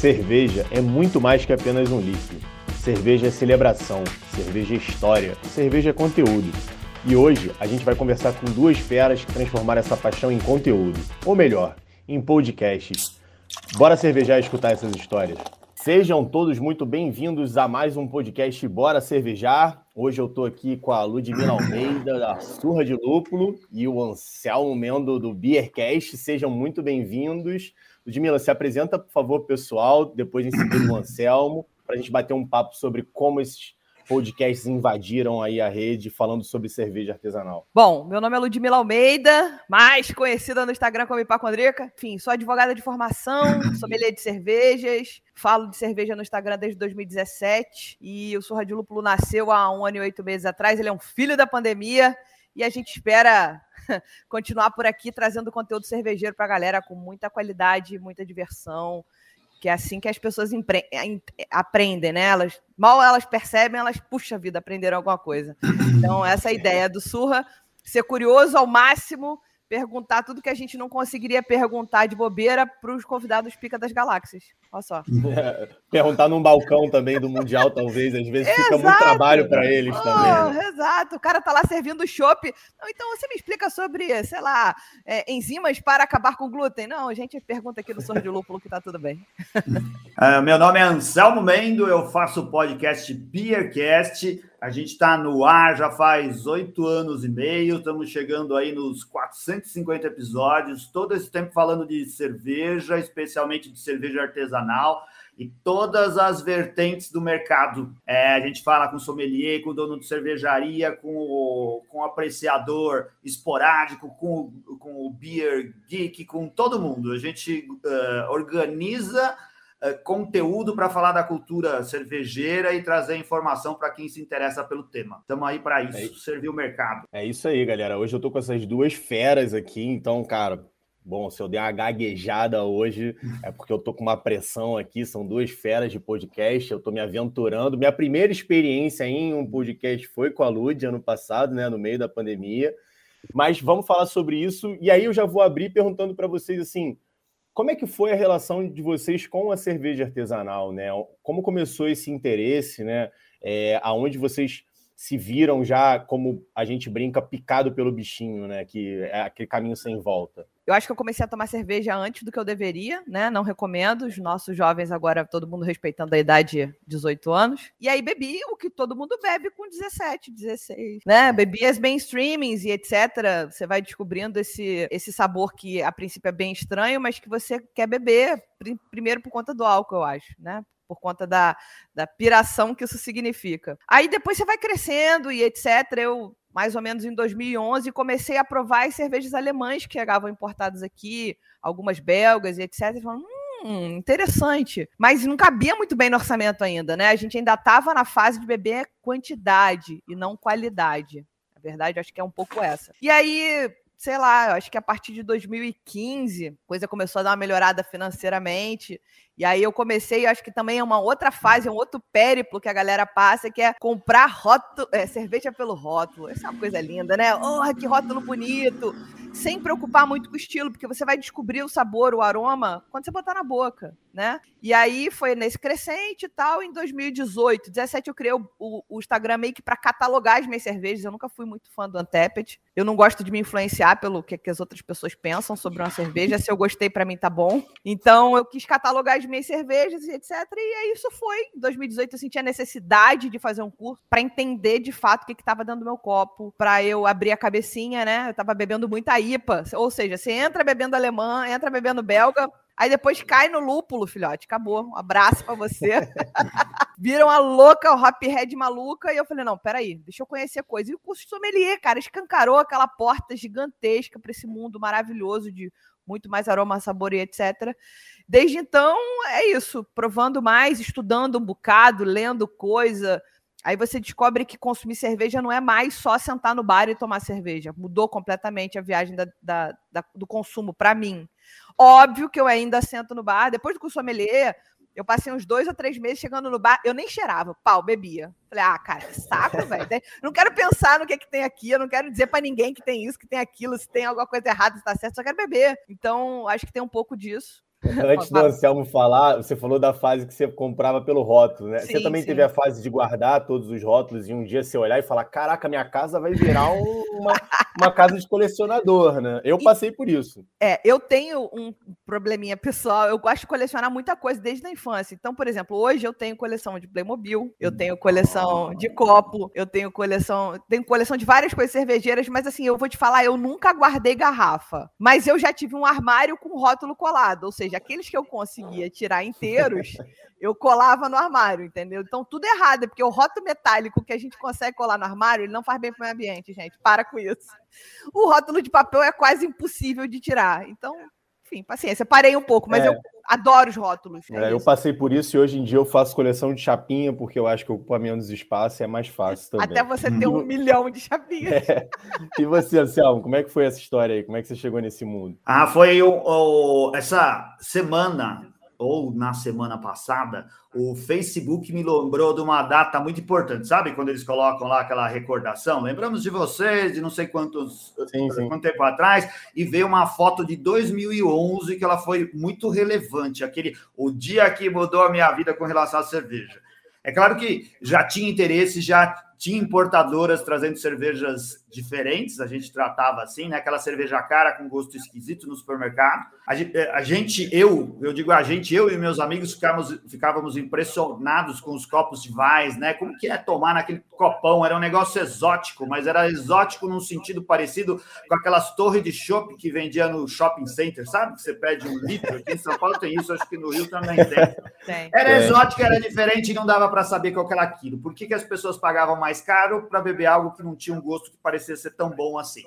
Cerveja é muito mais que apenas um líquido. Cerveja é celebração, cerveja é história, cerveja é conteúdo. E hoje a gente vai conversar com duas feras que transformaram essa paixão em conteúdo, ou melhor, em podcasts. Bora cervejar e escutar essas histórias. Sejam todos muito bem-vindos a mais um podcast Bora Cervejar. Hoje eu tô aqui com a Ludmila Almeida, da Surra de Lúpulo, e o Anselmo Mendo, do Beercast. Sejam muito bem-vindos. Ludmila, se apresenta, por favor, pessoal, depois em seguida o Anselmo, para a gente bater um papo sobre como esses podcasts invadiram aí a rede falando sobre cerveja artesanal. Bom, meu nome é Ludmila Almeida, mais conhecida no Instagram como Ipacondrica. Enfim, sou advogada de formação, sommelier de cervejas, falo de cerveja no Instagram desde 2017 e o Surra de Lúpulo nasceu há um ano e oito meses atrás. Ele é um filho da pandemia e a gente espera continuar por aqui trazendo conteúdo cervejeiro para a galera com muita qualidade, muita diversão, que é assim que as pessoas aprendem, né? Elas, mal elas percebem, elas, puxa vida, aprenderam alguma coisa. Então, essa é a ideia do Surra, ser curioso ao máximo perguntar tudo que a gente não conseguiria perguntar de bobeira para os convidados Pica das Galáxias. Olha só. É, perguntar num balcão também do Mundial, talvez, às vezes fica muito trabalho para eles oh, também. Né? Exato, o cara tá lá servindo chopp. Então você me explica sobre, sei lá, é, enzimas para acabar com glúten. Não, a gente pergunta aqui no Sorro de Lúpulo que tá tudo bem. uh, meu nome é Anselmo Mendo, eu faço o podcast Beercast. A gente está no ar já faz oito anos e meio, estamos chegando aí nos 450 episódios, todo esse tempo falando de cerveja, especialmente de cerveja artesanal e todas as vertentes do mercado. É, a gente fala com sommelier, com dono de cervejaria, com o, com o apreciador esporádico, com, com o beer geek, com todo mundo. A gente uh, organiza conteúdo para falar da cultura cervejeira e trazer informação para quem se interessa pelo tema. Estamos aí para isso, é, servir o mercado. É isso aí, galera. Hoje eu estou com essas duas feras aqui, então, cara, Bom, se eu der uma gaguejada hoje, é porque eu tô com uma pressão aqui, são duas feras de podcast, eu tô me aventurando. Minha primeira experiência em um podcast foi com a Lud ano passado, né, no meio da pandemia. Mas vamos falar sobre isso e aí eu já vou abrir perguntando para vocês assim, como é que foi a relação de vocês com a cerveja artesanal, né? Como começou esse interesse, né? É, aonde vocês se viram já, como a gente brinca, picado pelo bichinho, né? Que é aquele caminho sem volta. Eu acho que eu comecei a tomar cerveja antes do que eu deveria, né? Não recomendo. Os nossos jovens agora, todo mundo respeitando a idade de 18 anos. E aí bebi o que todo mundo bebe com 17, 16, né? Bebi as mainstreamings e etc. Você vai descobrindo esse, esse sabor que a princípio é bem estranho, mas que você quer beber primeiro por conta do álcool, eu acho, né? por conta da, da piração que isso significa. Aí depois você vai crescendo e etc. Eu, mais ou menos em 2011, comecei a provar as cervejas alemãs que chegavam importadas aqui, algumas belgas e etc. E falando, hum, interessante. Mas não cabia muito bem no orçamento ainda, né? A gente ainda estava na fase de beber quantidade e não qualidade. A verdade, acho que é um pouco essa. E aí, sei lá, acho que a partir de 2015, a coisa começou a dar uma melhorada financeiramente. E aí eu comecei, acho que também é uma outra fase, é um outro périplo que a galera passa, que é comprar rótulo, é, cerveja pelo rótulo. Essa é uma coisa linda, né? Oh, que rótulo bonito! Sem preocupar muito com o estilo, porque você vai descobrir o sabor, o aroma, quando você botar na boca, né? E aí foi nesse crescente e tal. Em 2018, 17 eu criei o, o, Instagram meio que para catalogar as minhas cervejas. Eu nunca fui muito fã do Antepet. Eu não gosto de me influenciar pelo que, que as outras pessoas pensam sobre uma cerveja. Se eu gostei, para mim tá bom. Então eu quis catalogar as minhas cervejas etc. E aí isso foi. Em 2018 eu senti a necessidade de fazer um curso para entender de fato o que estava dentro do meu copo, para eu abrir a cabecinha, né? Eu tava bebendo muita IPA, ou seja, você entra bebendo alemã, entra bebendo belga, Aí depois cai no lúpulo, filhote. Acabou. Um abraço para você. Viram a louca, o Hop Head maluca. E eu falei: não, peraí, deixa eu conhecer coisa. E o curso de sommelier, cara, escancarou aquela porta gigantesca para esse mundo maravilhoso de muito mais aroma, sabor e etc. Desde então, é isso, provando mais, estudando um bocado, lendo coisa. Aí você descobre que consumir cerveja não é mais só sentar no bar e tomar cerveja. Mudou completamente a viagem da, da, da, do consumo para mim. Óbvio que eu ainda sento no bar. Depois do curso sommelier, eu passei uns dois ou três meses chegando no bar, eu nem cheirava, pau, bebia. Falei, ah, cara, que saco, velho. Não quero pensar no que, é que tem aqui, eu não quero dizer para ninguém que tem isso, que tem aquilo, se tem alguma coisa errada, se tá certo, só quero beber. Então, acho que tem um pouco disso. Antes do Anselmo falar, você falou da fase que você comprava pelo rótulo, né? Sim, você também sim. teve a fase de guardar todos os rótulos e um dia você olhar e falar: caraca, minha casa vai virar uma, uma casa de colecionador, né? Eu passei por isso. É, eu tenho um probleminha pessoal, eu gosto de colecionar muita coisa desde a infância. Então, por exemplo, hoje eu tenho coleção de Playmobil, eu tenho coleção de copo, eu tenho coleção, tenho coleção de várias coisas cervejeiras, mas assim, eu vou te falar, eu nunca guardei garrafa, mas eu já tive um armário com rótulo colado, ou seja, seja, aqueles que eu conseguia tirar inteiros, eu colava no armário, entendeu? Então, tudo errado, porque o rótulo metálico que a gente consegue colar no armário, ele não faz bem para o meio ambiente, gente. Para com isso. O rótulo de papel é quase impossível de tirar. Então, enfim, paciência. Parei um pouco, mas é. eu adoro os rótulos. É é, eu passei por isso e hoje em dia eu faço coleção de chapinha, porque eu acho que ocupa menos espaço e é mais fácil também. Até você ter um milhão de chapinhas. É. E você, Anselmo, como é que foi essa história aí? Como é que você chegou nesse mundo? Ah, foi o, o essa semana ou na semana passada, o Facebook me lembrou de uma data muito importante, sabe? Quando eles colocam lá aquela recordação, lembramos de vocês de não sei quantos sim, sim. quanto tempo atrás, e veio uma foto de 2011 que ela foi muito relevante, aquele o dia que mudou a minha vida com relação à cerveja. É claro que já tinha interesse, já tinha importadoras trazendo cervejas diferentes, a gente tratava assim, né? Aquela cerveja cara com gosto esquisito no supermercado. A gente, eh, a gente, eu, eu digo a gente, eu e meus amigos ficávamos, ficávamos impressionados com os copos de Vais, né? Como que é tomar naquele copão? Era um negócio exótico, mas era exótico num sentido parecido com aquelas torres de chopp que vendia no shopping center, sabe? Que você pede um litro. Aqui em São Paulo tem isso, acho que no Rio também tem. Era é. exótico, era diferente e não dava para saber qual era aquilo. Por que, que as pessoas pagavam mais caro para beber algo que não tinha um gosto que parecia ser tão bom assim.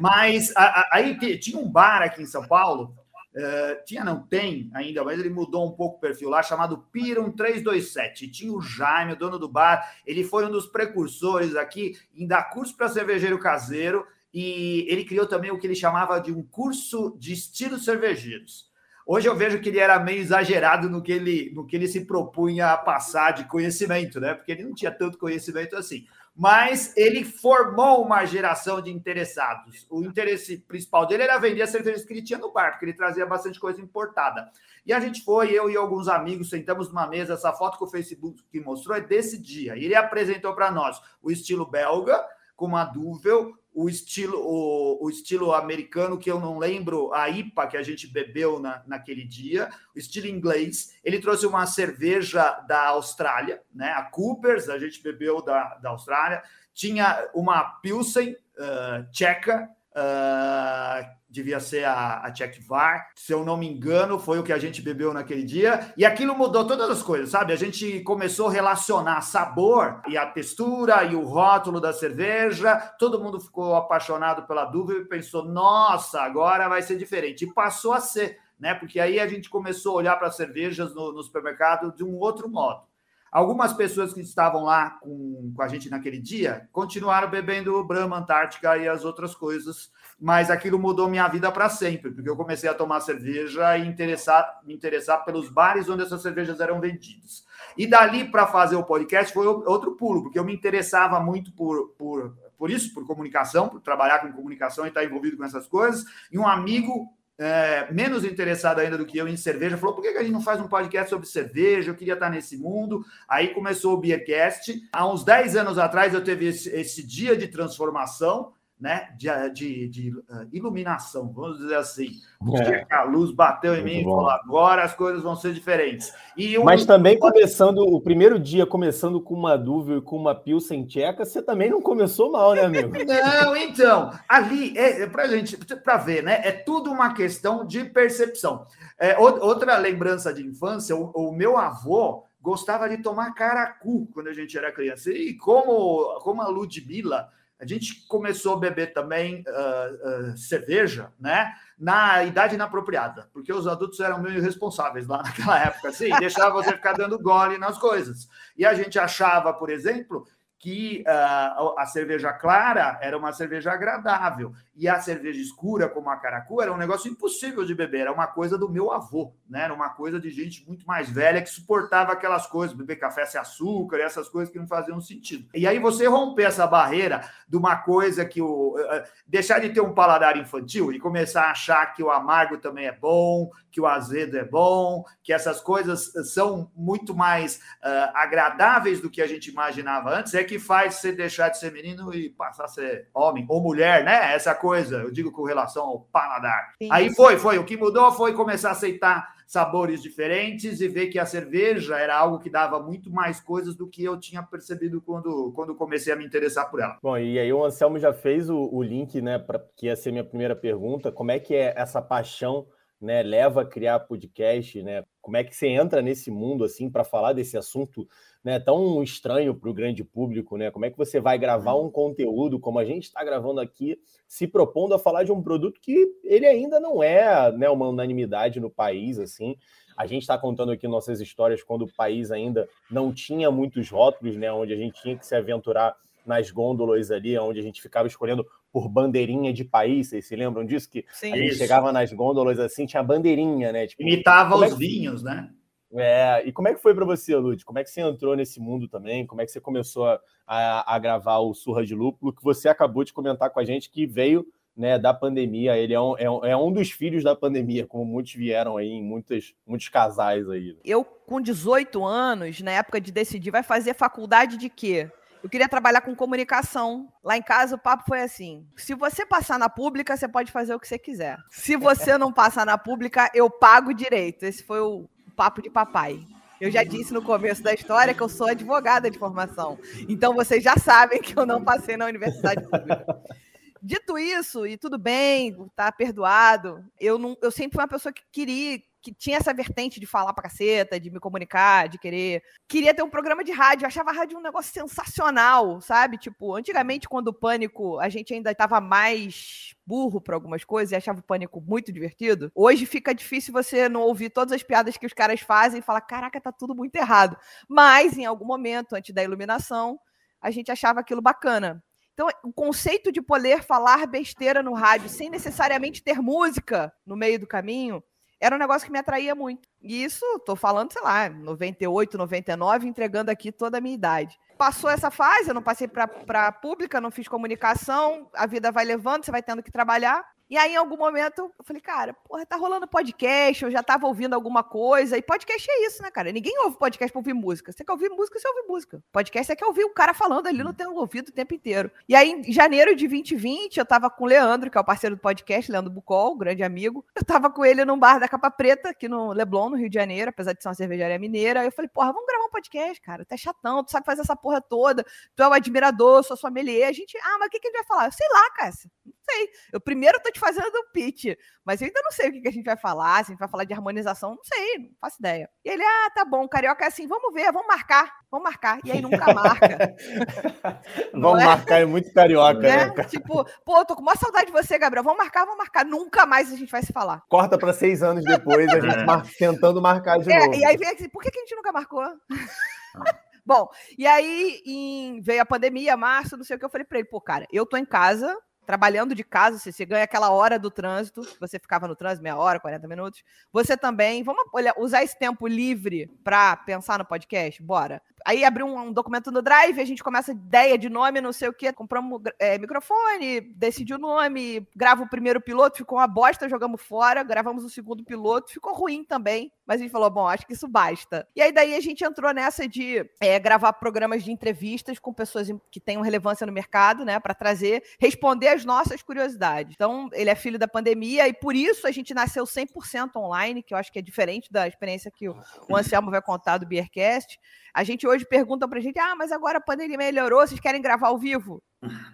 Mas a, a, aí tinha um bar aqui em São Paulo, uh, tinha, não tem ainda, mas ele mudou um pouco o perfil lá, chamado Pirum 327. Tinha o Jaime, o dono do bar, ele foi um dos precursores aqui em dar curso para cervejeiro caseiro e ele criou também o que ele chamava de um curso de estilos cervejeiros. Hoje eu vejo que ele era meio exagerado no que ele, no que ele se propunha a passar de conhecimento, né? Porque ele não tinha tanto conhecimento assim mas ele formou uma geração de interessados. O interesse principal dele era vender as cervejas que ele tinha no bar, porque ele trazia bastante coisa importada. E a gente foi, eu e alguns amigos, sentamos numa mesa. Essa foto que o Facebook mostrou é desse dia. E ele apresentou para nós o estilo belga, com uma Duvel, o estilo, o, o, estilo americano, que eu não lembro, a IPA que a gente bebeu na, naquele dia, o estilo inglês. Ele trouxe uma cerveja da Austrália, né? A Coopers, a gente bebeu da, da Austrália. Tinha uma Pilsen uh, tcheca, uh, devia ser a, a Czech VAR, se eu não me engano, foi o que a gente bebeu naquele dia, e aquilo mudou todas as coisas, sabe? A gente começou a relacionar sabor e a textura e o rótulo da cerveja, todo mundo ficou apaixonado pela dúvida e pensou, nossa, agora vai ser diferente, e passou a ser, né? Porque aí a gente começou a olhar para as cervejas no, no supermercado de um outro modo. Algumas pessoas que estavam lá com, com a gente naquele dia continuaram bebendo Brahma Antártica e as outras coisas mas aquilo mudou minha vida para sempre, porque eu comecei a tomar cerveja e interessar, me interessar pelos bares onde essas cervejas eram vendidas. E dali para fazer o podcast foi outro pulo, porque eu me interessava muito por, por, por isso, por comunicação, por trabalhar com comunicação e estar envolvido com essas coisas. E um amigo é, menos interessado ainda do que eu em cerveja, falou: por que a gente não faz um podcast sobre cerveja? Eu queria estar nesse mundo. Aí começou o Beercast. Há uns 10 anos atrás eu teve esse, esse dia de transformação né, de, de, de uh, iluminação, vamos dizer assim. É. A luz bateu em Muito mim e falou: agora as coisas vão ser diferentes. E Mas também começando, o primeiro dia começando com uma dúvida e com uma pilsen tcheca, você também não começou mal, né, amigo? não, então, ali, é, é para gente, para ver, né, é tudo uma questão de percepção. É, outra lembrança de infância, o, o meu avô gostava de tomar caracu quando a gente era criança. E como, como a Ludmilla a gente começou a beber também uh, uh, cerveja, né? Na idade inapropriada, porque os adultos eram meio irresponsáveis lá naquela época, assim, deixava você ficar dando gole nas coisas. E a gente achava, por exemplo, que uh, a cerveja clara era uma cerveja agradável e a cerveja escura, como a caracu, era um negócio impossível de beber. Era uma coisa do meu avô, né? Era uma coisa de gente muito mais velha que suportava aquelas coisas, beber café sem açúcar, essas coisas que não faziam sentido. E aí você romper essa barreira de uma coisa que o uh, deixar de ter um paladar infantil e começar a achar que o amargo também é bom, que o azedo é bom, que essas coisas são muito mais uh, agradáveis do que a gente imaginava antes, é que que faz você deixar de ser menino e passar a ser homem ou mulher, né? Essa coisa, eu digo com relação ao paladar. Sim. Aí foi, foi. O que mudou foi começar a aceitar sabores diferentes e ver que a cerveja era algo que dava muito mais coisas do que eu tinha percebido quando, quando comecei a me interessar por ela. Bom, e aí o Anselmo já fez o, o link, né, para que ia ser minha primeira pergunta. Como é que é essa paixão né, leva a criar podcast, né? Como é que você entra nesse mundo assim para falar desse assunto, né, tão estranho para o grande público, né? Como é que você vai gravar um conteúdo como a gente está gravando aqui, se propondo a falar de um produto que ele ainda não é, né, uma unanimidade no país, assim. A gente está contando aqui nossas histórias quando o país ainda não tinha muitos rótulos, né, onde a gente tinha que se aventurar nas gôndolas ali, onde a gente ficava escolhendo por bandeirinha de país. Vocês se lembram disso? Que Sim, a gente isso. chegava nas gôndolas assim, tinha bandeirinha, né? Tipo, Imitava os é que... vinhos, né? É, e como é que foi para você, Lud? Como é que você entrou nesse mundo também? Como é que você começou a, a, a, gravar o Surra de Lúpulo? Que você acabou de comentar com a gente que veio né, da pandemia. Ele é um, é, um, é um dos filhos da pandemia, como muitos vieram aí, em muitos, muitos casais aí. Eu, com 18 anos, na época de decidir, vai fazer faculdade de quê? Eu queria trabalhar com comunicação. Lá em casa o papo foi assim: se você passar na pública, você pode fazer o que você quiser. Se você não passar na pública, eu pago direito. Esse foi o papo de papai. Eu já disse no começo da história que eu sou advogada de formação. Então vocês já sabem que eu não passei na universidade pública. Dito isso, e tudo bem, tá perdoado, eu, não, eu sempre fui uma pessoa que queria, que tinha essa vertente de falar pra caceta, de me comunicar, de querer. Queria ter um programa de rádio. Eu achava a rádio um negócio sensacional, sabe? Tipo, antigamente, quando o pânico, a gente ainda estava mais burro para algumas coisas e achava o pânico muito divertido. Hoje fica difícil você não ouvir todas as piadas que os caras fazem e falar: caraca, tá tudo muito errado. Mas, em algum momento, antes da iluminação, a gente achava aquilo bacana. Então, o conceito de poder falar besteira no rádio sem necessariamente ter música no meio do caminho era um negócio que me atraía muito. E isso, tô falando, sei lá, 98, 99, entregando aqui toda a minha idade. Passou essa fase, eu não passei para pública, não fiz comunicação, a vida vai levando, você vai tendo que trabalhar. E aí, em algum momento, eu falei, cara, porra, tá rolando podcast, eu já tava ouvindo alguma coisa. E podcast é isso, né, cara? Ninguém ouve podcast pra ouvir música. Você quer ouvir música, você ouve música. Podcast é quer ouvir o cara falando ali no teu ouvido o tempo inteiro. E aí, em janeiro de 2020, eu tava com o Leandro, que é o parceiro do podcast, Leandro Bucol, grande amigo. Eu tava com ele num bar da Capa Preta, aqui no Leblon, no Rio de Janeiro, apesar de ser uma cervejaria mineira. Aí eu falei, porra, vamos gravar um podcast, cara. Tu é chatão, tu sabe fazer essa porra toda. Tu é um admirador, sou sommelier. A gente, ah, mas o que, que a gente vai falar? Eu sei lá, Cássia sei. Eu primeiro tô te fazendo o pitch, mas eu ainda não sei o que, que a gente vai falar, se a gente vai falar de harmonização, não sei, não faço ideia. E ele, ah, tá bom, carioca é assim, vamos ver, vamos marcar, vamos marcar. E aí nunca marca. vamos é? marcar, é muito carioca, né? né? Tipo, pô, tô com uma saudade de você, Gabriel, vamos marcar, vamos marcar. Nunca mais a gente vai se falar. Corta para seis anos depois, a gente mar... tentando marcar de é, novo. E aí vem assim, por que, que a gente nunca marcou? Bom, e aí em, veio a pandemia, março, não sei o que, eu falei para ele, pô, cara, eu tô em casa, trabalhando de casa, você, ganha aquela hora do trânsito, você ficava no trânsito meia hora, 40 minutos. Você também, vamos olhar, usar esse tempo livre para pensar no podcast? Bora. Aí abriu um, um, documento no Drive, a gente começa ideia de nome, não sei o que, compramos é, microfone, decidiu o nome, grava o primeiro piloto, ficou uma bosta, jogamos fora, gravamos o segundo piloto, ficou ruim também, mas a gente falou, bom, acho que isso basta. E aí daí a gente entrou nessa de é, gravar programas de entrevistas com pessoas que tenham relevância no mercado, né, para trazer, responder as nossas curiosidades. Então, ele é filho da pandemia e por isso a gente nasceu 100% online, que eu acho que é diferente da experiência que o, o Anselmo vai contar do Beercast. A gente hoje pergunta pra gente: ah, mas agora a pandemia melhorou, vocês querem gravar ao vivo?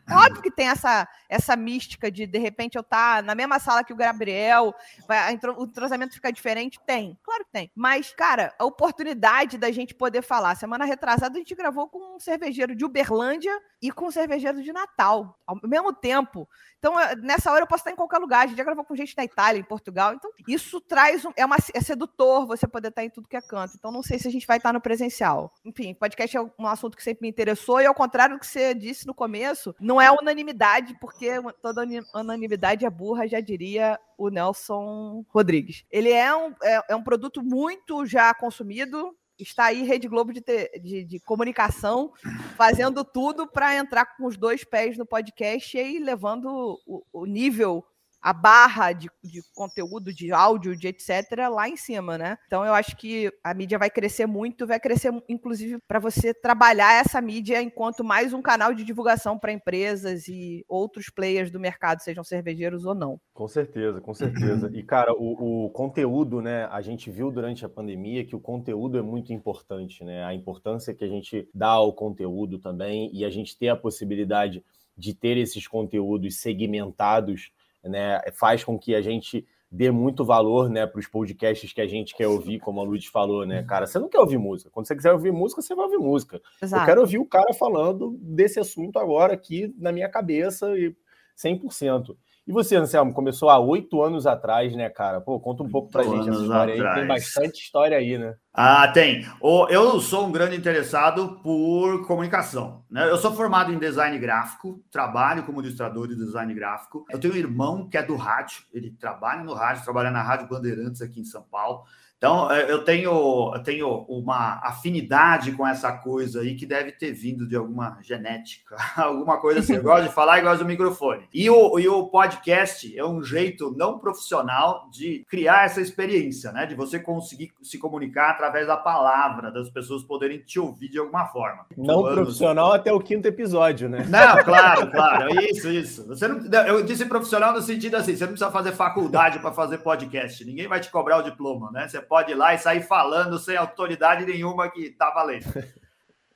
É óbvio que tem essa, essa mística de, de repente, eu estar tá na mesma sala que o Gabriel, vai, o entrosamento ficar diferente. Tem, claro que tem. Mas, cara, a oportunidade da gente poder falar. Semana retrasada, a gente gravou com um cervejeiro de Uberlândia e com um cervejeiro de Natal, ao mesmo tempo. Então, eh, nessa hora eu posso estar em qualquer lugar. A gente já gravou com gente na Itália, em Portugal. Então, isso traz um, é, uma, é sedutor você poder estar em tudo que é canto. Então, não sei se a gente vai estar no presencial. Enfim, podcast é um assunto que sempre me interessou, e ao contrário do que você disse no começo, não é unanimidade, porque toda unanimidade é burra, já diria o Nelson Rodrigues. Ele é um, é, é um produto muito já consumido, está aí Rede Globo de, de, de comunicação fazendo tudo para entrar com os dois pés no podcast e levando o, o nível a barra de, de, conteúdo, de áudio, de etc., lá em cima, né? Então eu acho que a mídia vai crescer muito, vai crescer, inclusive, para você trabalhar essa mídia enquanto mais um canal de divulgação para empresas e outros players do mercado, sejam cervejeiros ou não. Com certeza, com certeza. E, cara, o, o conteúdo, né? A gente viu durante a pandemia que o conteúdo é muito importante, né? A importância que a gente dá ao conteúdo também e a gente ter a possibilidade de ter esses conteúdos segmentados né, faz com que a gente dê muito valor, né, para os podcasts que a gente quer ouvir, como a Luz falou, né, cara, você não quer ouvir música, quando você quiser ouvir música, você vai ouvir música. Exato. Eu quero ouvir o cara falando desse assunto agora aqui na minha cabeça e 100%. E você, Anselmo, começou há oito anos atrás, né, cara? Pô, conta um pouco pra gente essa história atrás. aí. Tem bastante história aí, né? Ah, tem. Eu sou um grande interessado por comunicação. Né? Eu sou formado em design gráfico, trabalho como ilustrador de design gráfico. Eu tenho um irmão que é do rádio, ele trabalha no rádio, trabalha na Rádio Bandeirantes aqui em São Paulo. Então, é, eu tenho, eu tenho uma afinidade com essa coisa aí que deve ter vindo de alguma genética, alguma coisa assim. Eu gosto de falar e gosto do microfone. E o, e o podcast é um jeito não profissional de criar essa experiência, né? De você conseguir se comunicar através da palavra, das pessoas poderem te ouvir de alguma forma. Não Anos... profissional até o quinto episódio, né? Não, claro, claro. Isso, isso. Você não, eu disse profissional no sentido assim, você não precisa fazer faculdade para fazer podcast. Ninguém vai te cobrar o diploma, né? Você pode ir lá e sair falando sem autoridade nenhuma que tá valendo.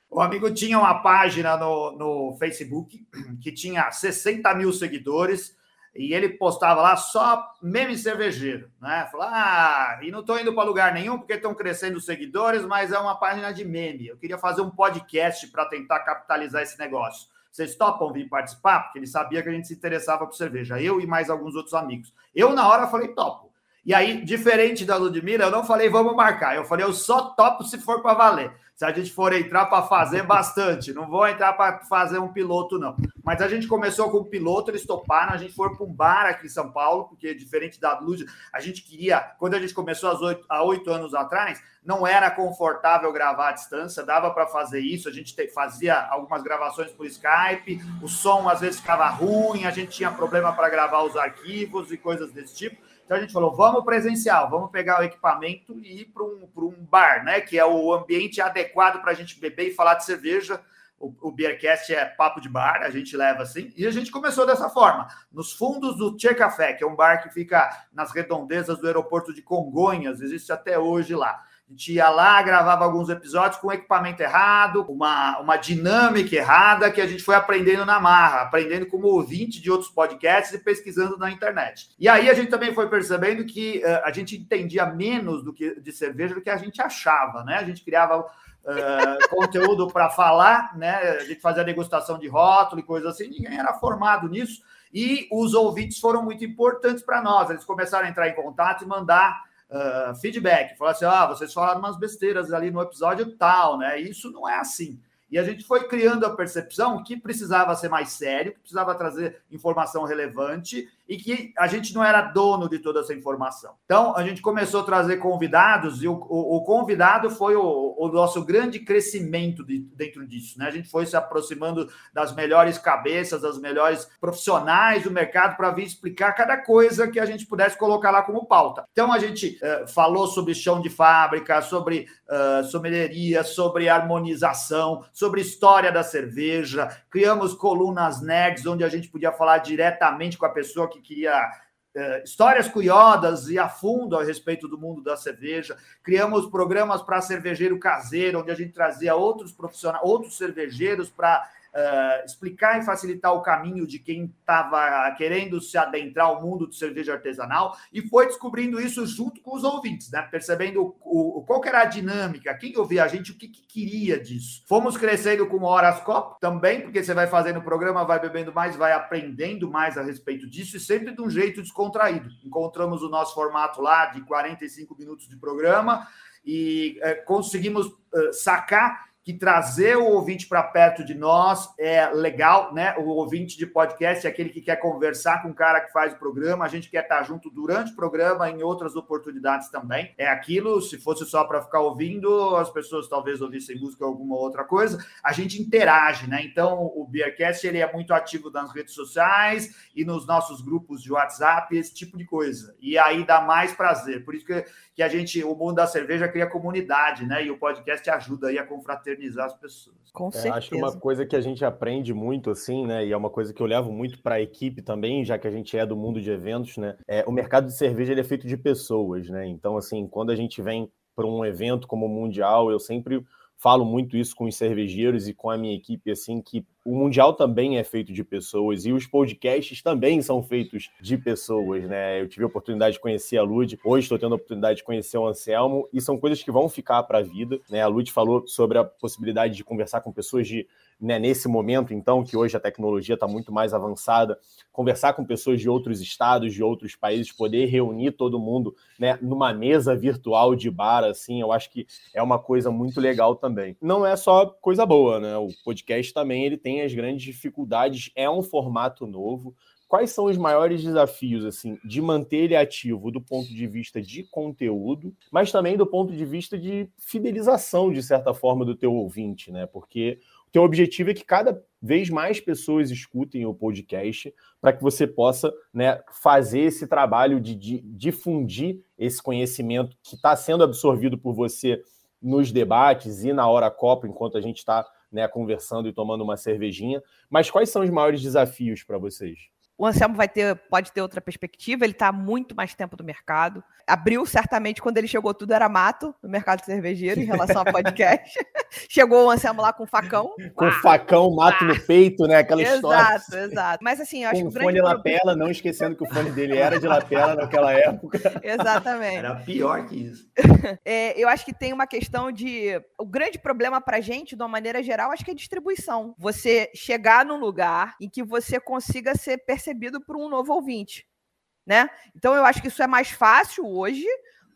O amigo tinha uma página no, no Facebook que tinha 60 mil seguidores e ele postava lá só meme cervejeiro, né? Falou, ah, e não estou indo para lugar nenhum porque estão crescendo os seguidores, mas é uma página de meme. Eu queria fazer um podcast para tentar capitalizar esse negócio. Vocês topam vir participar? Porque ele sabia que a gente se interessava por cerveja, eu e mais alguns outros amigos. Eu, na hora, falei, topo. E aí, diferente da Ludmilla, eu não falei vamos marcar, eu falei eu só topo se for para valer. Se a gente for entrar para fazer bastante, não vou entrar para fazer um piloto, não. Mas a gente começou com o piloto, eles toparam, a gente foi para um bar aqui em São Paulo, porque diferente da Lud, a gente queria, quando a gente começou há oito anos atrás, não era confortável gravar à distância, dava para fazer isso, a gente te, fazia algumas gravações por Skype, o som às vezes ficava ruim, a gente tinha problema para gravar os arquivos e coisas desse tipo. Então a gente falou, vamos presencial, vamos pegar o equipamento e ir para um, um bar, né? Que é o ambiente adequado para a gente beber e falar de cerveja. O, o Beercast é papo de bar, a gente leva assim. E a gente começou dessa forma, nos fundos do Tchê Café, que é um bar que fica nas redondezas do aeroporto de Congonhas, existe até hoje lá. A gente ia lá, gravava alguns episódios com equipamento errado, uma, uma dinâmica errada que a gente foi aprendendo na marra, aprendendo como ouvinte de outros podcasts e pesquisando na internet. E aí a gente também foi percebendo que uh, a gente entendia menos do que de cerveja do que a gente achava, né? A gente criava uh, conteúdo para falar, né? A gente fazia degustação de rótulo e coisas assim, ninguém era formado nisso. E os ouvintes foram muito importantes para nós. Eles começaram a entrar em contato e mandar uh, feedback, falar assim: ah, vocês falaram umas besteiras ali no episódio tal, né? Isso não é assim. E a gente foi criando a percepção que precisava ser mais sério, que precisava trazer informação relevante e que a gente não era dono de toda essa informação. Então, a gente começou a trazer convidados e o, o, o convidado foi o, o, nosso grande crescimento de, dentro disso. Né? A gente foi se aproximando das melhores cabeças, das melhores profissionais do mercado para vir explicar cada coisa que a gente pudesse colocar lá como pauta. Então, a gente uh, falou sobre chão de fábrica, sobre uh, sobre harmonização, sobre história da cerveja, criamos colunas nerds, onde a gente podia falar diretamente com a pessoa que que queria é, histórias curiosas e a fundo a respeito do mundo da cerveja. Criamos programas para cervejeiro caseiro, onde a gente trazia outros profissionais, outros cervejeiros para uh, explicar e facilitar o caminho de quem estava querendo se adentrar ao mundo do cerveja artesanal e foi descobrindo isso junto com os ouvintes, né? Percebendo o, o qual era a dinâmica, quem ouvia a gente, o que, que queria disso. Fomos crescendo com o Horascope também, porque você vai fazendo o programa, vai bebendo mais, vai aprendendo mais a respeito disso e sempre de um jeito descontraído. Encontramos o nosso formato lá de 45 minutos de programa e é, conseguimos uh, sacar que trazer o ouvinte para perto de nós é legal, né? O ouvinte de podcast é aquele que quer conversar com o cara que faz o programa, a gente quer estar junto durante o programa, em outras oportunidades também. É aquilo, se fosse só para ficar ouvindo, as pessoas talvez ouvissem música ou alguma outra coisa, a gente interage, né? Então, o Beercast ele é muito ativo nas redes sociais e nos nossos grupos de WhatsApp, esse tipo de coisa. E aí dá mais prazer. Por isso que, que a gente, o mundo da cerveja cria comunidade, né? E o podcast ajuda aí a confraternizar modernizar as pessoas. Com certeza. É, acho que uma coisa que a gente aprende muito, assim, né? E é uma coisa que eu levo muito para a equipe também, já que a gente é do mundo de eventos, né? É, o mercado de cerveja ele é feito de pessoas, né? Então, assim, quando a gente vem para um evento como o Mundial, eu sempre falo muito isso com os cervejeiros e com a minha equipe, assim, que o Mundial também é feito de pessoas e os podcasts também são feitos de pessoas, né? Eu tive a oportunidade de conhecer a Lud, hoje estou tendo a oportunidade de conhecer o Anselmo e são coisas que vão ficar para a vida, né? A Lud falou sobre a possibilidade de conversar com pessoas de né, nesse momento, então, que hoje a tecnologia está muito mais avançada, conversar com pessoas de outros estados, de outros países, poder reunir todo mundo né, numa mesa virtual de bar, assim, eu acho que é uma coisa muito legal também. Não é só coisa boa, né? O podcast também ele tem as grandes dificuldades, é um formato novo. Quais são os maiores desafios, assim, de manter ele ativo do ponto de vista de conteúdo, mas também do ponto de vista de fidelização, de certa forma, do teu ouvinte, né? Porque teu objetivo é que cada vez mais pessoas escutem o podcast para que você possa né, fazer esse trabalho de, de difundir esse conhecimento que está sendo absorvido por você nos debates e na hora Copa, enquanto a gente está né, conversando e tomando uma cervejinha. Mas quais são os maiores desafios para vocês? O Anselmo vai ter, pode ter outra perspectiva, ele está há muito mais tempo no mercado. Abriu, certamente, quando ele chegou, tudo era mato no mercado cervejeiro em relação ao podcast. chegou o Anselmo lá com facão. Com ah, facão, mato ah, no peito, né? Aquela exato, história. Exato, exato. Mas assim, eu acho com que o fone problema... lapela, não esquecendo que o fone dele era de lapela naquela época. Exatamente. Era pior que isso. é, eu acho que tem uma questão de. O grande problema pra gente, de uma maneira geral, acho que é distribuição. Você chegar num lugar em que você consiga ser percebido percebido por um novo ouvinte, né? Então eu acho que isso é mais fácil hoje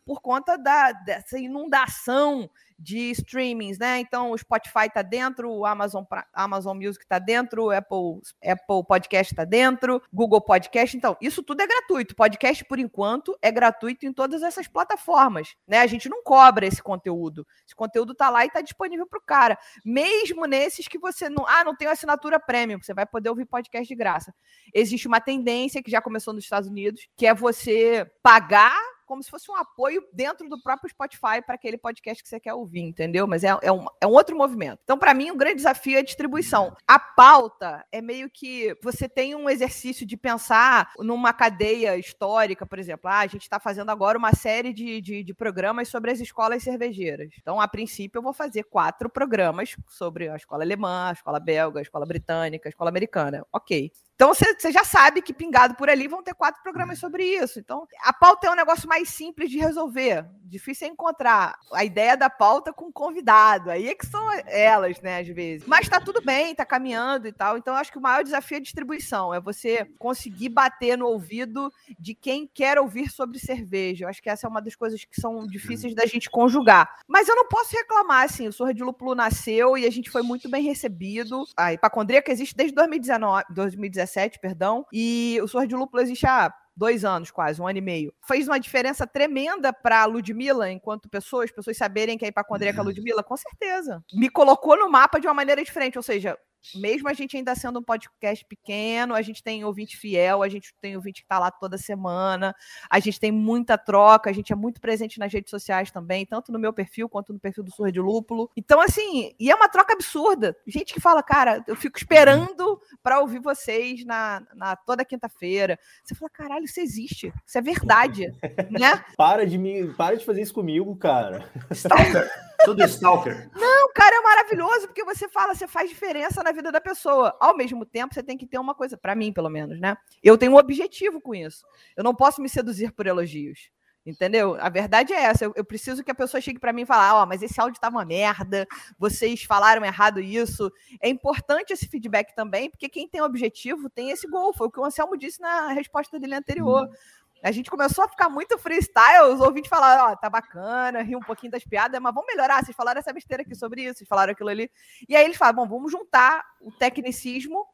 por conta da, dessa inundação de streamings, né? Então o Spotify está dentro, o Amazon, Amazon Music está dentro, o Apple, Apple Podcast está dentro, Google Podcast. Então, isso tudo é gratuito. Podcast, por enquanto, é gratuito em todas essas plataformas. Né? A gente não cobra esse conteúdo. Esse conteúdo está lá e está disponível para o cara. Mesmo nesses que você não. Ah, não tem assinatura premium, você vai poder ouvir podcast de graça. Existe uma tendência que já começou nos Estados Unidos, que é você pagar como se fosse um apoio dentro do próprio Spotify para aquele podcast que você quer ouvir, entendeu? Mas é, é, um, é um outro movimento. Então, para mim, o um grande desafio é a distribuição. A pauta é meio que você tem um exercício de pensar numa cadeia histórica, por exemplo. Ah, a gente está fazendo agora uma série de, de, de programas sobre as escolas cervejeiras. Então, a princípio, eu vou fazer quatro programas sobre a escola alemã, a escola belga, a escola britânica, a escola americana. Ok. Então você já sabe que pingado por ali vão ter quatro programas uhum. sobre isso. Então a pauta é um negócio mais simples de resolver. Difícil é encontrar a ideia da pauta com convidado. Aí é que são elas, né, às vezes. Mas tá tudo bem, tá caminhando e tal. Então acho que o maior desafio é distribuição. É você conseguir bater no ouvido de quem quer ouvir sobre cerveja. Eu acho que essa é uma das coisas que são difíceis da gente conjugar. Mas eu não posso reclamar, assim. O Sorra de Lúpulo nasceu e a gente foi muito bem recebido. A hipacondríaca existe desde 2019, 2017 2017, perdão, e o de Lúpulo existe há dois anos quase, um ano e meio. Fez uma diferença tremenda para a Ludmilla, enquanto pessoas, as pessoas saberem que é hipacondríaca uhum. Ludmilla, com certeza. Me colocou no mapa de uma maneira diferente, ou seja, mesmo a gente ainda sendo um podcast pequeno, a gente tem ouvinte fiel, a gente tem ouvinte que está lá toda semana, a gente tem muita troca, a gente é muito presente nas redes sociais também, tanto no meu perfil quanto no perfil do Surra de Lúpulo. Então, assim, e é uma troca absurda. Gente que fala, cara, eu fico esperando para ouvir vocês na, na toda quinta-feira. Você fala, caralho, isso existe, isso é verdade, né? Para de me, para de fazer isso comigo, cara. Stalker. Tudo stalker. Não, cara, é maravilhoso maravilhoso, porque você fala, você faz diferença na vida da pessoa. Ao mesmo tempo, você tem que ter uma coisa, para mim, pelo menos, né? Eu tenho um objetivo com isso. Eu não posso me seduzir por elogios. Entendeu? A verdade é essa. Eu, eu preciso que a pessoa chegue para mim e fale: Ó, oh, mas esse áudio tá uma merda, vocês falaram errado isso. É importante esse feedback também, porque quem tem objetivo tem esse gol. Foi o que o Anselmo disse na resposta dele anterior. Hum. A gente começou a ficar muito freestyle, os ouvintes falaram, ó, oh, tá bacana, ri um pouquinho das piadas, mas vamos melhorar, vocês falaram essa besteira aqui sobre isso, vocês falaram aquilo ali. E aí eles falam, bom, vamos juntar o tecnicismo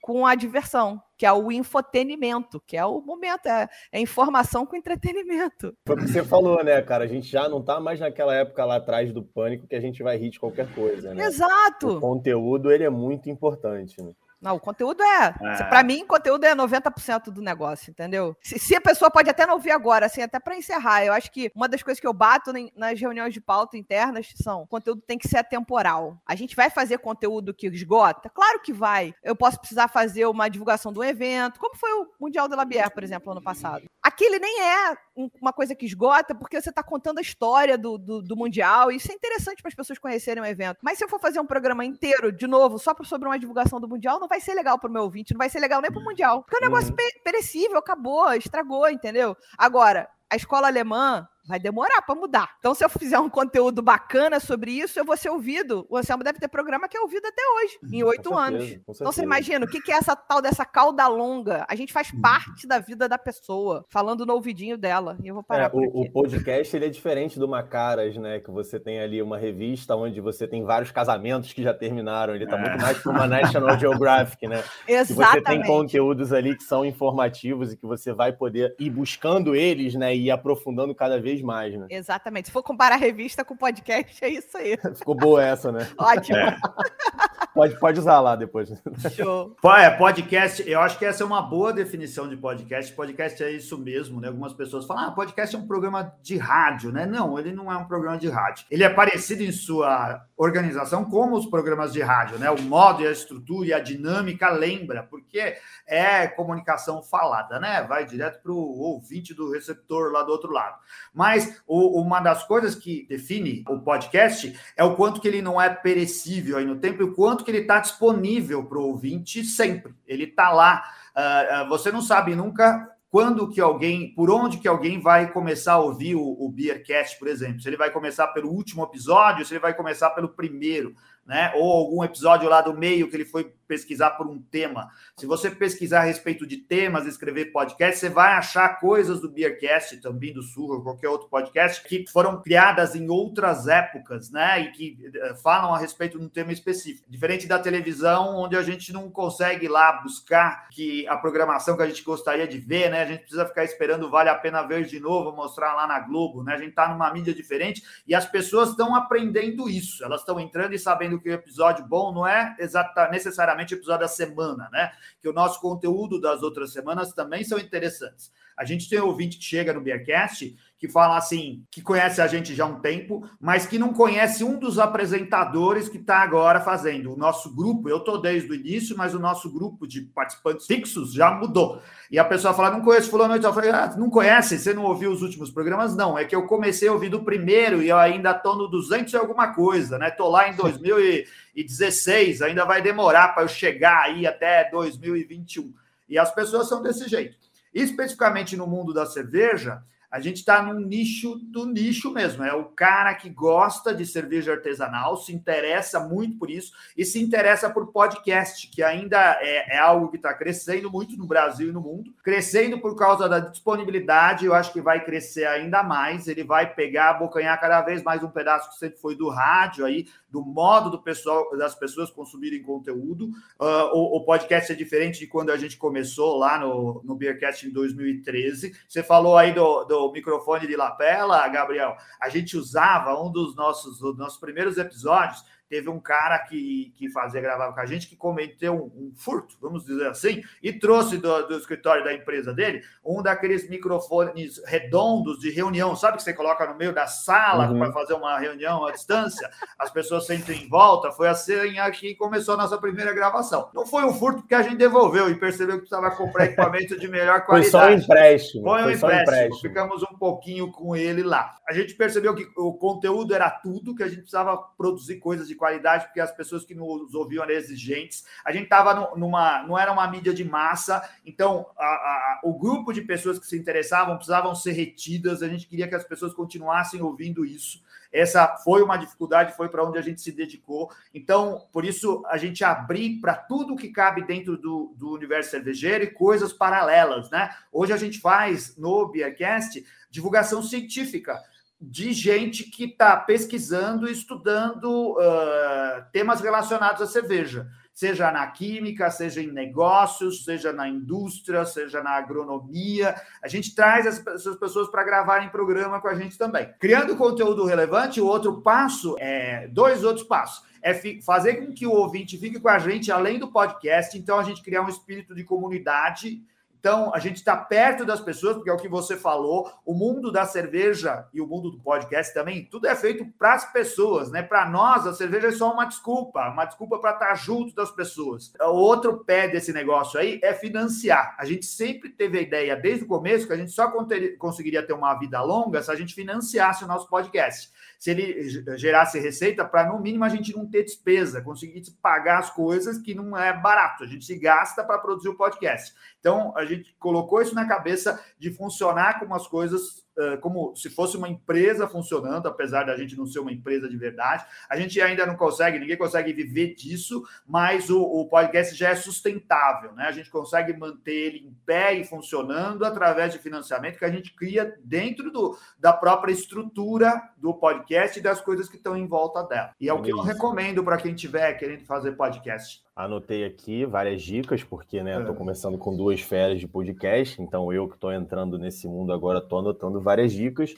com a diversão, que é o infotenimento, que é o momento, é, é informação com entretenimento. Foi o que você falou, né, cara? A gente já não tá mais naquela época lá atrás do pânico que a gente vai rir de qualquer coisa, né? Exato! O conteúdo, ele é muito importante, né? Não, o conteúdo é. é. Para mim, conteúdo é 90% do negócio, entendeu? Se, se, a pessoa pode até não ouvir agora, assim, até para encerrar, eu acho que uma das coisas que eu bato nas reuniões de pauta internas são: o conteúdo tem que ser atemporal. A gente vai fazer conteúdo que esgota? Claro que vai. Eu posso precisar fazer uma divulgação do evento, como foi o Mundial de la Bière, por exemplo, ano passado. Aquele nem é uma coisa que esgota, porque você está contando a história do, do, do Mundial, e isso é interessante para as pessoas conhecerem o evento. Mas se eu for fazer um programa inteiro, de novo, só sobre uma divulgação do Mundial, não vai ser legal para o meu ouvinte, não vai ser legal nem para o Mundial. Porque é um negócio uhum. perecível, acabou, estragou, entendeu? Agora, a escola alemã vai demorar para mudar. Então, se eu fizer um conteúdo bacana sobre isso, eu vou ser ouvido. O Anselmo deve ter programa que é ouvido até hoje, em oito anos. Então, você imagina, o que é essa tal dessa cauda longa? A gente faz parte da vida da pessoa, falando no ouvidinho dela. E eu vou parar é, o, o, podcast, ele é diferente do Macaras, né? Que você tem ali uma revista onde você tem vários casamentos que já terminaram. Ele tá é. muito mais para uma National Geographic, né? Exatamente. Que você tem conteúdos ali que são informativos e que você vai poder ir buscando eles, né? E aprofundando cada vez mais, né? Exatamente. Se for comparar a revista com o podcast, é isso aí. Ficou boa essa, né? Ótimo. É. Pode, pode usar lá depois. Show. É, podcast, eu acho que essa é uma boa definição de podcast. Podcast é isso mesmo, né? Algumas pessoas falam, ah, podcast é um programa de rádio, né? Não, ele não é um programa de rádio. Ele é parecido em sua organização como os programas de rádio, né? O modo e a estrutura e a dinâmica lembra, porque é comunicação falada, né? Vai direto para o ouvinte do receptor lá do outro lado. Mas o, uma das coisas que define o podcast é o quanto que ele não é perecível aí no tempo e o quanto que ele está disponível para o ouvinte sempre. Ele está lá. Uh, você não sabe nunca quando que alguém, por onde que alguém vai começar a ouvir o, o Beercast, por exemplo. Se ele vai começar pelo último episódio, se ele vai começar pelo primeiro né? Ou algum episódio lá do meio que ele foi pesquisar por um tema. Se você pesquisar a respeito de temas, escrever podcast, você vai achar coisas do Beercast, também do Sul, ou qualquer outro podcast, que foram criadas em outras épocas, né? E que eh, falam a respeito de um tema específico. Diferente da televisão, onde a gente não consegue lá buscar que a programação que a gente gostaria de ver, né? A gente precisa ficar esperando vale a pena ver de novo, mostrar lá na Globo, né? A gente está numa mídia diferente e as pessoas estão aprendendo isso. Elas estão entrando e sabendo que o episódio bom não é exata, necessariamente o episódio da semana, né? Que o nosso conteúdo das outras semanas também são interessantes. A gente tem ouvinte que chega no Beercast que fala assim, que conhece a gente já há um tempo, mas que não conhece um dos apresentadores que está agora fazendo. O nosso grupo, eu estou desde o início, mas o nosso grupo de participantes fixos já mudou. E a pessoa fala, não conheço fulano, eu falei, ah, não conhece? Você não ouviu os últimos programas? Não, é que eu comecei a ouvir do primeiro e eu ainda estou no 200 e alguma coisa, né? Estou lá em 2016, ainda vai demorar para eu chegar aí até 2021. E as pessoas são desse jeito. Especificamente no mundo da cerveja, a gente está num nicho do nicho mesmo. É o cara que gosta de cerveja artesanal, se interessa muito por isso e se interessa por podcast, que ainda é, é algo que está crescendo muito no Brasil e no mundo. Crescendo por causa da disponibilidade, eu acho que vai crescer ainda mais. Ele vai pegar, abocanhar cada vez mais um pedaço que sempre foi do rádio aí, do modo do pessoal, das pessoas consumirem conteúdo. Uh, o, o, podcast é diferente de quando a gente começou lá no, no Beercast em 2013. Você falou aí do, do microfone de lapela, Gabriel. A gente usava um dos nossos, dos nossos primeiros episódios teve um cara que, que fazia gravar com a gente que cometeu um, um furto, vamos dizer assim, e trouxe do, do, escritório da empresa dele um daqueles microfones redondos de reunião, sabe que você coloca no meio da sala uhum. para fazer uma reunião à distância, as pessoas sentem em volta. Foi assim aqui começou a nossa primeira gravação. Não foi um furto porque a gente devolveu e percebeu que precisava comprar equipamento de melhor qualidade. Foi só um empréstimo. Foi um, foi empréstimo. empréstimo. Ficamos um pouquinho com ele lá. A gente percebeu que o conteúdo era tudo, que a gente precisava produzir coisas de qualidade, porque as pessoas que nos ouviam eram exigentes. A gente estava numa. não era uma mídia de massa, então a, a, o grupo de pessoas que se interessavam precisavam ser retidas, a gente queria que as pessoas continuassem ouvindo isso. Essa foi uma dificuldade, foi para onde a gente se dedicou. Então, por isso, a gente abrir para tudo que cabe dentro do, do universo cervejeiro e coisas paralelas, né? Hoje a gente faz no Beercast divulgação científica de gente que está pesquisando e estudando uh, temas relacionados à cerveja seja na química, seja em negócios, seja na indústria, seja na agronomia. A gente traz essas pessoas para gravarem programa com a gente também. Criando conteúdo relevante, o outro passo é dois outros passos. É fazer com que o ouvinte fique com a gente além do podcast, então a gente criar um espírito de comunidade então, a gente está perto das pessoas, porque é o que você falou, o mundo da cerveja e o mundo do podcast também, tudo é feito para as pessoas, né? Para nós, a cerveja é só uma desculpa, uma desculpa para estar tá junto das pessoas. O outro pé desse negócio aí é financiar. A gente sempre teve a ideia, desde o começo, que a gente só conseguiria ter uma vida longa se a gente financiasse o nosso podcast se ele gerasse receita, para no mínimo a gente não ter despesa, conseguir pagar as coisas que não é barato, a gente se gasta para produzir o podcast. Então, a gente colocou isso na cabeça de funcionar com as coisas como se fosse uma empresa funcionando, apesar da gente não ser uma empresa de verdade. A gente ainda não consegue, ninguém consegue viver disso, mas o, o podcast já é sustentável, né? A gente consegue manter ele em pé e funcionando através de financiamento que a gente cria dentro do, da própria estrutura do podcast e das coisas que estão em volta dela. E é o que eu recomendo para quem estiver querendo fazer podcast. Anotei aqui várias dicas, porque né, estou é. começando com duas férias de podcast, então eu que estou entrando nesse mundo agora estou anotando várias dicas.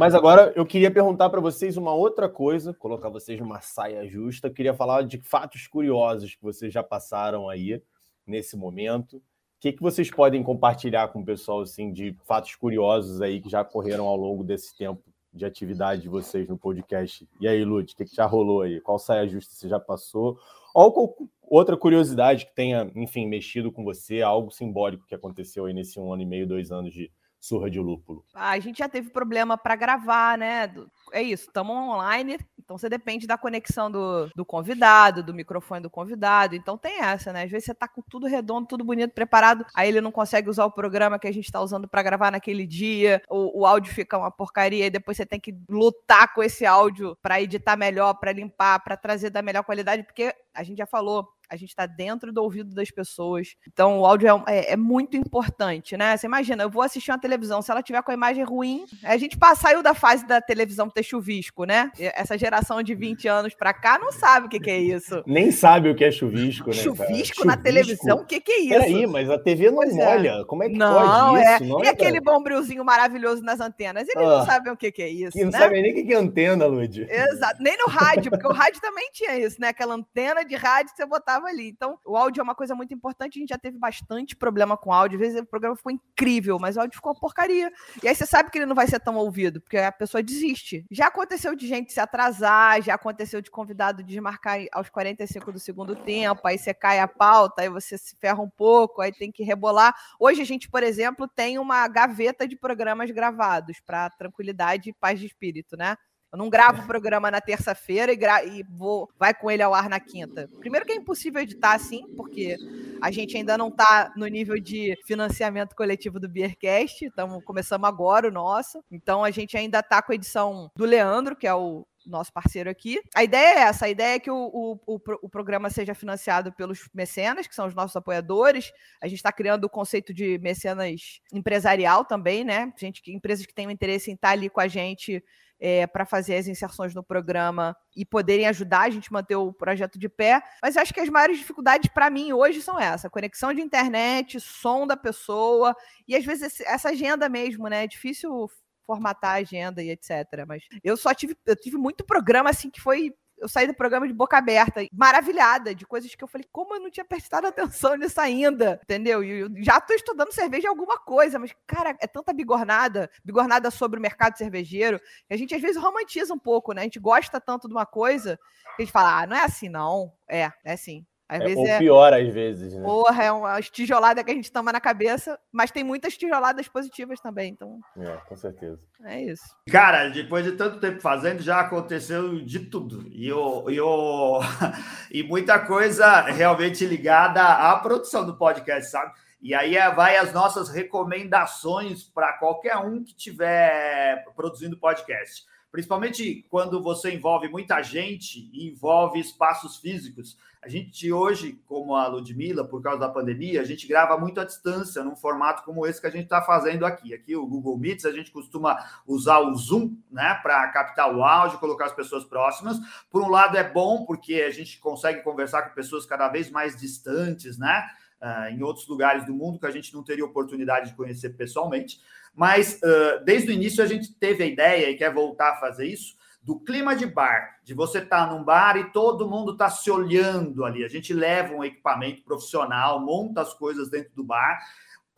Mas agora eu queria perguntar para vocês uma outra coisa, colocar vocês numa saia justa. Eu queria falar de fatos curiosos que vocês já passaram aí nesse momento. O que, que vocês podem compartilhar com o pessoal assim, de fatos curiosos aí que já ocorreram ao longo desse tempo de atividade de vocês no podcast? E aí, Lute, o que, que já rolou aí? Qual saia justa você já passou? Ou outra curiosidade que tenha, enfim, mexido com você, algo simbólico que aconteceu aí nesse um ano e meio, dois anos de surra de lúpulo? Ah, a gente já teve problema para gravar, né? É isso, estamos online, então você depende da conexão do, do convidado, do microfone do convidado. Então tem essa, né? Às vezes você tá com tudo redondo, tudo bonito, preparado, aí ele não consegue usar o programa que a gente está usando para gravar naquele dia, o, o áudio fica uma porcaria, e depois você tem que lutar com esse áudio para editar melhor, para limpar, para trazer da melhor qualidade, porque a gente já falou, a gente está dentro do ouvido das pessoas. Então, o áudio é, é, é, muito importante, né? Você imagina, eu vou assistir uma televisão, se ela tiver com a imagem ruim, a gente saiu da fase da televisão ter chuvisco, né? Essa geração de 20 anos para cá não sabe o que, que, é isso. Nem sabe o que é chuvisco, né? Chuvisco na televisão, o que, que é isso? Peraí, mas a TV não pois é. molha. É. Como é que não, pode é. isso? Não e é, aquele bombrilzinho maravilhoso nas antenas? Eles ah, não sabem o que, que é isso. Que não né? sabem nem o que é antena, Lud. Exato. Nem no rádio, porque o rádio também tinha isso, né? Aquela antena de rádio que você botava ali. Então, o áudio é uma coisa muito importante, a gente já teve bastante problema com áudio. Às vezes o programa ficou incrível, mas o áudio ficou uma porcaria. E aí você sabe que ele não vai ser tão ouvido, porque a pessoa desiste. Já aconteceu de gente se atrasar, já aconteceu de convidado desmarcar aos 45 do segundo tempo, aí você cai a pauta, aí você se ferra um pouco, aí tem que rebolar. Hoje a gente, por exemplo, tem uma gaveta de programas gravados para tranquilidade e paz de espírito, né? Eu não gravo o programa na terça-feira e, e vou vai com ele ao ar na quinta. Primeiro que é impossível editar assim, porque a gente ainda não está no nível de financiamento coletivo do Beercast. Estamos começando agora o nosso. Então a gente ainda está com a edição do Leandro, que é o nosso parceiro aqui. A ideia é essa: a ideia é que o, o, o, o programa seja financiado pelos mecenas, que são os nossos apoiadores. A gente está criando o conceito de mecenas empresarial também, né? Gente, empresas que têm um interesse em estar tá ali com a gente é, para fazer as inserções no programa e poderem ajudar a gente a manter o projeto de pé. Mas acho que as maiores dificuldades para mim hoje são essa: conexão de internet, som da pessoa e às vezes essa agenda mesmo, né? É difícil formatar a agenda e etc. Mas eu só tive, eu tive muito programa assim que foi eu saí do programa de boca aberta, maravilhada de coisas que eu falei, como eu não tinha prestado atenção nisso ainda, entendeu? E eu já tô estudando cerveja alguma coisa, mas, cara, é tanta bigornada, bigornada sobre o mercado cervejeiro, que a gente às vezes romantiza um pouco, né? A gente gosta tanto de uma coisa que a gente fala, ah, não é assim não. É, é assim. Às é, vezes ou é, pior, às vezes, né? Porra, é uma tijolada que a gente toma na cabeça, mas tem muitas tijoladas positivas também, então. É, com certeza. É isso. Cara, depois de tanto tempo fazendo, já aconteceu de tudo. E, o, e, o, e muita coisa realmente ligada à produção do podcast, sabe? E aí é, vai as nossas recomendações para qualquer um que estiver produzindo podcast principalmente quando você envolve muita gente e envolve espaços físicos. A gente hoje, como a Ludmilla, por causa da pandemia, a gente grava muito à distância, num formato como esse que a gente está fazendo aqui. Aqui o Google Meets, a gente costuma usar o Zoom, né, para captar o áudio, colocar as pessoas próximas. Por um lado é bom porque a gente consegue conversar com pessoas cada vez mais distantes, né? Uh, em outros lugares do mundo que a gente não teria oportunidade de conhecer pessoalmente. Mas uh, desde o início a gente teve a ideia e quer voltar a fazer isso do clima de bar, de você estar tá num bar e todo mundo está se olhando ali. A gente leva um equipamento profissional, monta as coisas dentro do bar,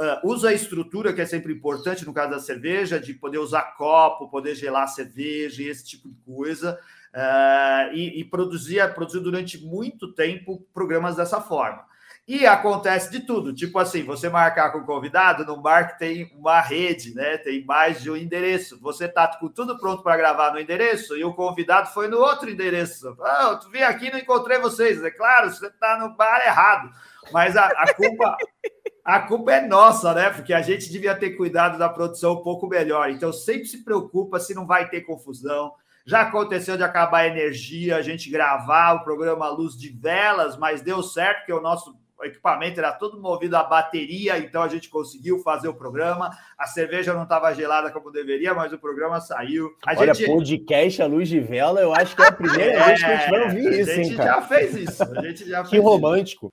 uh, usa a estrutura que é sempre importante no caso da cerveja, de poder usar copo, poder gelar cerveja e esse tipo de coisa. Uh, e, e produzia, produziu durante muito tempo programas dessa forma. E acontece de tudo, tipo assim, você marcar com o convidado bar que tem uma rede, né? Tem mais de um endereço. Você tá com tudo pronto para gravar no endereço e o convidado foi no outro endereço. Ah, eu vim aqui e não encontrei vocês. É claro, você tá no bar errado. Mas a, a culpa a culpa é nossa, né? Porque a gente devia ter cuidado da produção um pouco melhor. Então sempre se preocupa se não vai ter confusão. Já aconteceu de acabar a energia, a gente gravar o programa luz de velas, mas deu certo que o nosso o equipamento era todo movido a bateria, então a gente conseguiu fazer o programa. A cerveja não estava gelada como deveria, mas o programa saiu. A Olha, gente... podcast à luz de vela, eu acho que é a primeira é, vez que a gente vai ouvir isso, A gente hein, já fez isso. A gente já que fez romântico.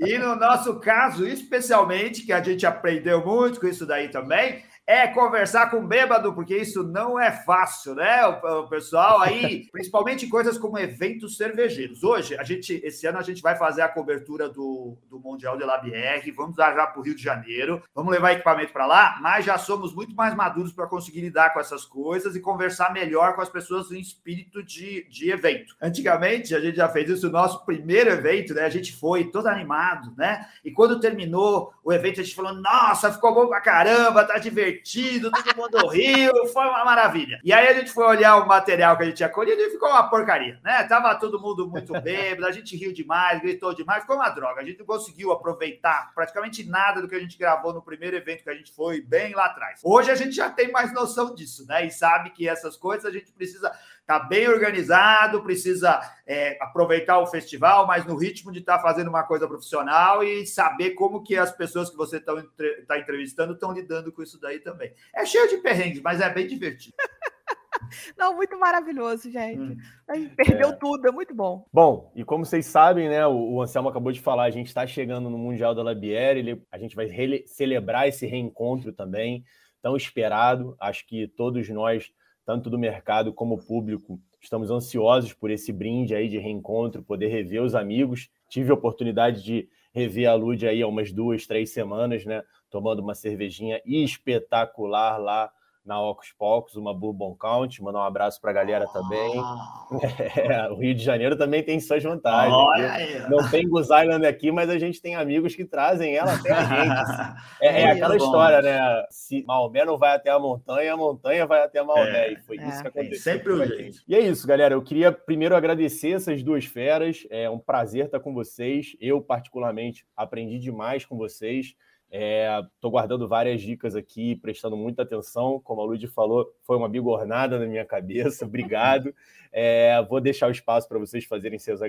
Isso. E no nosso caso, especialmente, que a gente aprendeu muito com isso daí também, é conversar com bêbado, porque isso não é fácil, né? O, o, pessoal aí, principalmente coisas como eventos cervejeiros. Hoje, a gente, esse ano, a gente vai fazer a cobertura do, do Mundial de la BR, vamos viajar para o Rio de Janeiro, vamos levar equipamento para lá, mas já somos muito mais maduros para conseguir lidar com essas coisas e conversar melhor com as pessoas em espírito de, de evento. Antigamente, a gente já fez isso no nosso primeiro evento, né? A gente foi todo animado, né? E quando terminou o evento, a gente falou: nossa, ficou bom pra caramba, tá divertido divertido, todo mundo riu, foi uma maravilha. E aí a gente foi olhar o material que a gente tinha colhido e ficou uma porcaria, né? Tava todo mundo muito bêbado, a gente riu demais, gritou demais, ficou uma droga. A gente não conseguiu aproveitar praticamente nada do que a gente gravou no primeiro evento que a gente foi bem lá atrás. Hoje a gente já tem mais noção disso, né? E sabe que essas coisas a gente precisa estar tá bem organizado, precisa é, aproveitar o festival, mas no ritmo de estar tá fazendo uma coisa profissional e saber como que as pessoas que você está tá entrevistando estão lidando com isso daí também. É cheio de perrengues, mas é bem divertido. Não, muito maravilhoso, gente. Hum. A gente perdeu é. tudo, é muito bom. Bom, e como vocês sabem, né, o, o Anselmo acabou de falar, a gente está chegando no Mundial da Labière, ele, a gente vai celebrar esse reencontro também, tão esperado. Acho que todos nós tanto do mercado como público, estamos ansiosos por esse brinde aí de reencontro, poder rever os amigos. Tive a oportunidade de rever a Lud aí há umas duas, três semanas, né? Tomando uma cervejinha espetacular lá na Ocus Pocos, uma Bourbon Count. Mandar um abraço para a galera também. É, o Rio de Janeiro também tem suas vantagens. Não tem Goose Island aqui, mas a gente tem amigos que trazem ela até a gente. É, é aquela história, né? Se Maomé não vai até a montanha, a montanha vai até Maomé. É, e foi isso que é, aconteceu. Sempre o jeito. E é isso, galera. Eu queria primeiro agradecer essas duas feras. É um prazer estar com vocês. Eu, particularmente, aprendi demais com vocês. Estou é, guardando várias dicas aqui, prestando muita atenção. Como a Lud falou, foi uma bigornada na minha cabeça. Obrigado. É, vou deixar o espaço para vocês fazerem seus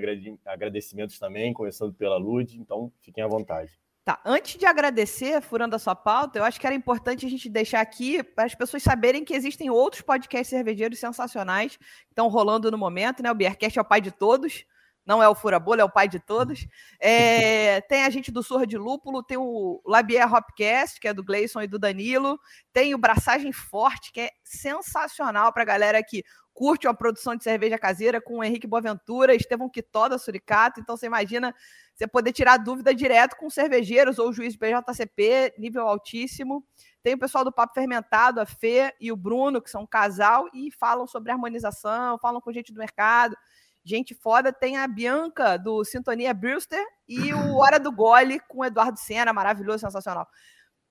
agradecimentos também, começando pela Lud. Então, fiquem à vontade. Tá, antes de agradecer, furando a sua pauta, eu acho que era importante a gente deixar aqui para as pessoas saberem que existem outros podcasts cervejeiros sensacionais que estão rolando no momento, né? O Beercast é o pai de todos não é o fura-bolha, é o pai de todos. É, tem a gente do Surra de Lúpulo, tem o Labier Hopcast, que é do Gleison e do Danilo, tem o Braçagem Forte, que é sensacional para a galera que curte uma produção de cerveja caseira com o Henrique Boaventura, Estevão Quitó da Suricato, então você imagina você poder tirar dúvida direto com cervejeiros ou juiz BJCP, nível altíssimo. Tem o pessoal do Papo Fermentado, a Fê e o Bruno, que são um casal, e falam sobre harmonização, falam com gente do mercado. Gente foda. Tem a Bianca do Sintonia Brewster e o Hora do Gole com o Eduardo Sena, maravilhoso, sensacional.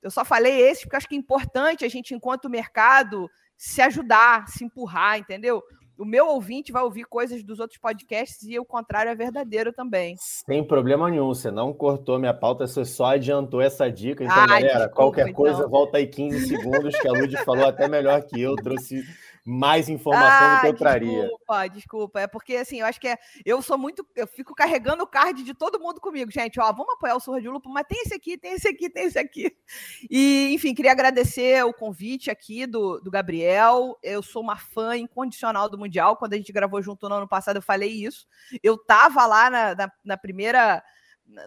Eu só falei esse porque acho que é importante a gente, enquanto mercado, se ajudar, se empurrar, entendeu? O meu ouvinte vai ouvir coisas dos outros podcasts e o contrário é verdadeiro também. Sem problema nenhum, você não cortou minha pauta, você só adiantou essa dica. Então, Ai, galera, desculpa, qualquer então. coisa, volta aí 15 segundos, que a Lud falou até melhor que eu, trouxe mais informação ah, do que eu traria. Desculpa, desculpa. É porque, assim, eu acho que é. Eu sou muito. Eu fico carregando o card de todo mundo comigo, gente. Ó, vamos apoiar o Surra de Lupo, mas tem esse aqui, tem esse aqui, tem esse aqui. E, enfim, queria agradecer o convite aqui do, do Gabriel. Eu sou uma fã incondicional do Mundial. Quando a gente gravou junto no ano passado, eu falei isso. Eu tava lá na, na, na primeira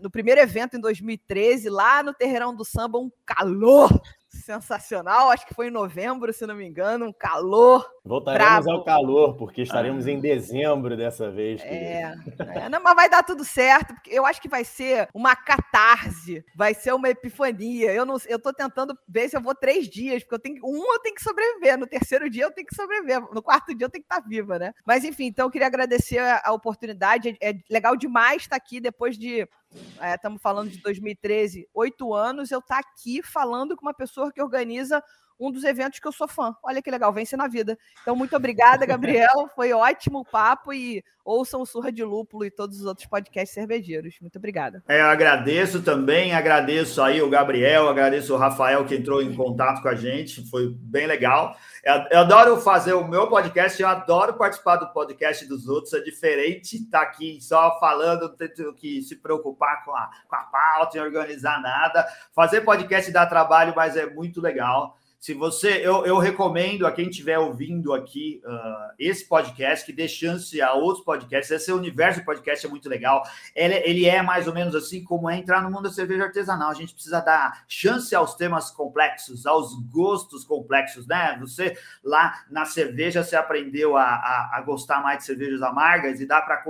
no primeiro evento em 2013, lá no Terreirão do Samba, um calor sensacional. Acho que foi em novembro, se não me engano, um calor. Voltaremos bravo. ao calor, porque estaremos ah. em dezembro dessa vez. É, é não, mas vai dar tudo certo, porque eu acho que vai ser uma catarse, vai ser uma epifania. Eu não, eu tô tentando ver se eu vou três dias, porque eu tenho um eu tenho que sobreviver, no terceiro dia eu tenho que sobreviver, no quarto dia eu tenho que estar tá viva, né? Mas enfim, então eu queria agradecer a, a oportunidade. É, é legal demais estar aqui depois de estamos é, falando de 2013, oito anos, eu estar tá aqui falando com uma pessoa que organiza um dos eventos que eu sou fã. Olha que legal, vence na vida. Então, muito obrigada, Gabriel. Foi ótimo o papo e ouçam o Surra de Lúpulo e todos os outros podcasts cervejeiros. Muito obrigada. É, eu agradeço também, agradeço aí o Gabriel, agradeço o Rafael que entrou em contato com a gente, foi bem legal. Eu, adoro fazer o meu podcast, eu adoro participar do podcast dos outros, é diferente estar tá aqui só falando, não tendo que se preocupar com a, com a pauta e organizar nada. Fazer podcast dá trabalho, mas é muito legal. Se você, eu, eu recomendo a quem estiver ouvindo aqui uh, esse podcast que dê chance a outros podcasts. Esse universo podcast é muito legal. Ele, ele é mais ou menos assim como é entrar no mundo da cerveja artesanal. A gente precisa dar chance aos temas complexos, aos gostos complexos, né? Você lá na cerveja você aprendeu a, a, a gostar mais de cervejas amargas e dá para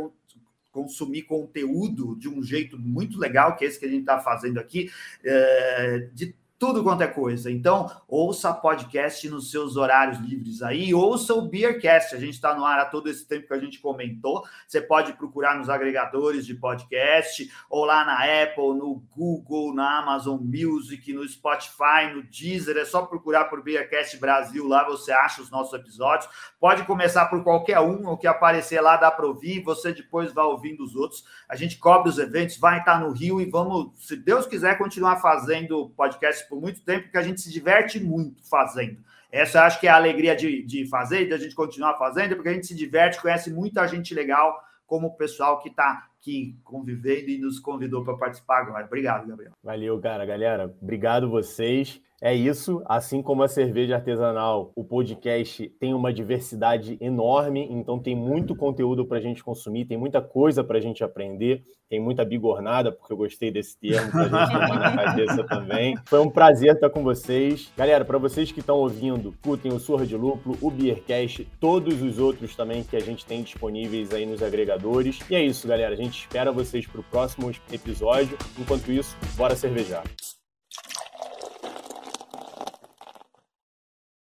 consumir conteúdo de um jeito muito legal, que é esse que a gente está fazendo aqui, é, de tudo quanto é coisa. Então, ouça podcast nos seus horários livres aí, ouça o Beercast. A gente está no ar há todo esse tempo que a gente comentou. Você pode procurar nos agregadores de podcast, ou lá na Apple, no Google, na Amazon Music, no Spotify, no Deezer. É só procurar por Beercast Brasil, lá você acha os nossos episódios. Pode começar por qualquer um, o que aparecer lá dá para ouvir, você depois vai ouvindo os outros. A gente cobre os eventos, vai estar no Rio e vamos, se Deus quiser, continuar fazendo podcast por muito tempo, porque a gente se diverte muito fazendo. Essa acho que é a alegria de, de fazer, de a gente continuar fazendo, porque a gente se diverte, conhece muita gente legal, como o pessoal que está aqui convivendo e nos convidou para participar agora. Obrigado, Gabriel. Valeu, cara, galera. Obrigado vocês. É isso, assim como a cerveja artesanal, o podcast tem uma diversidade enorme, então tem muito conteúdo para a gente consumir, tem muita coisa para a gente aprender, tem muita bigornada, porque eu gostei desse termo para a gente tomar na cabeça também. Foi um prazer estar com vocês. Galera, para vocês que estão ouvindo, curtem o Surra de Lúpulo, o Beercast, todos os outros também que a gente tem disponíveis aí nos agregadores. E é isso, galera. A gente espera vocês para o próximo episódio. Enquanto isso, bora cervejar.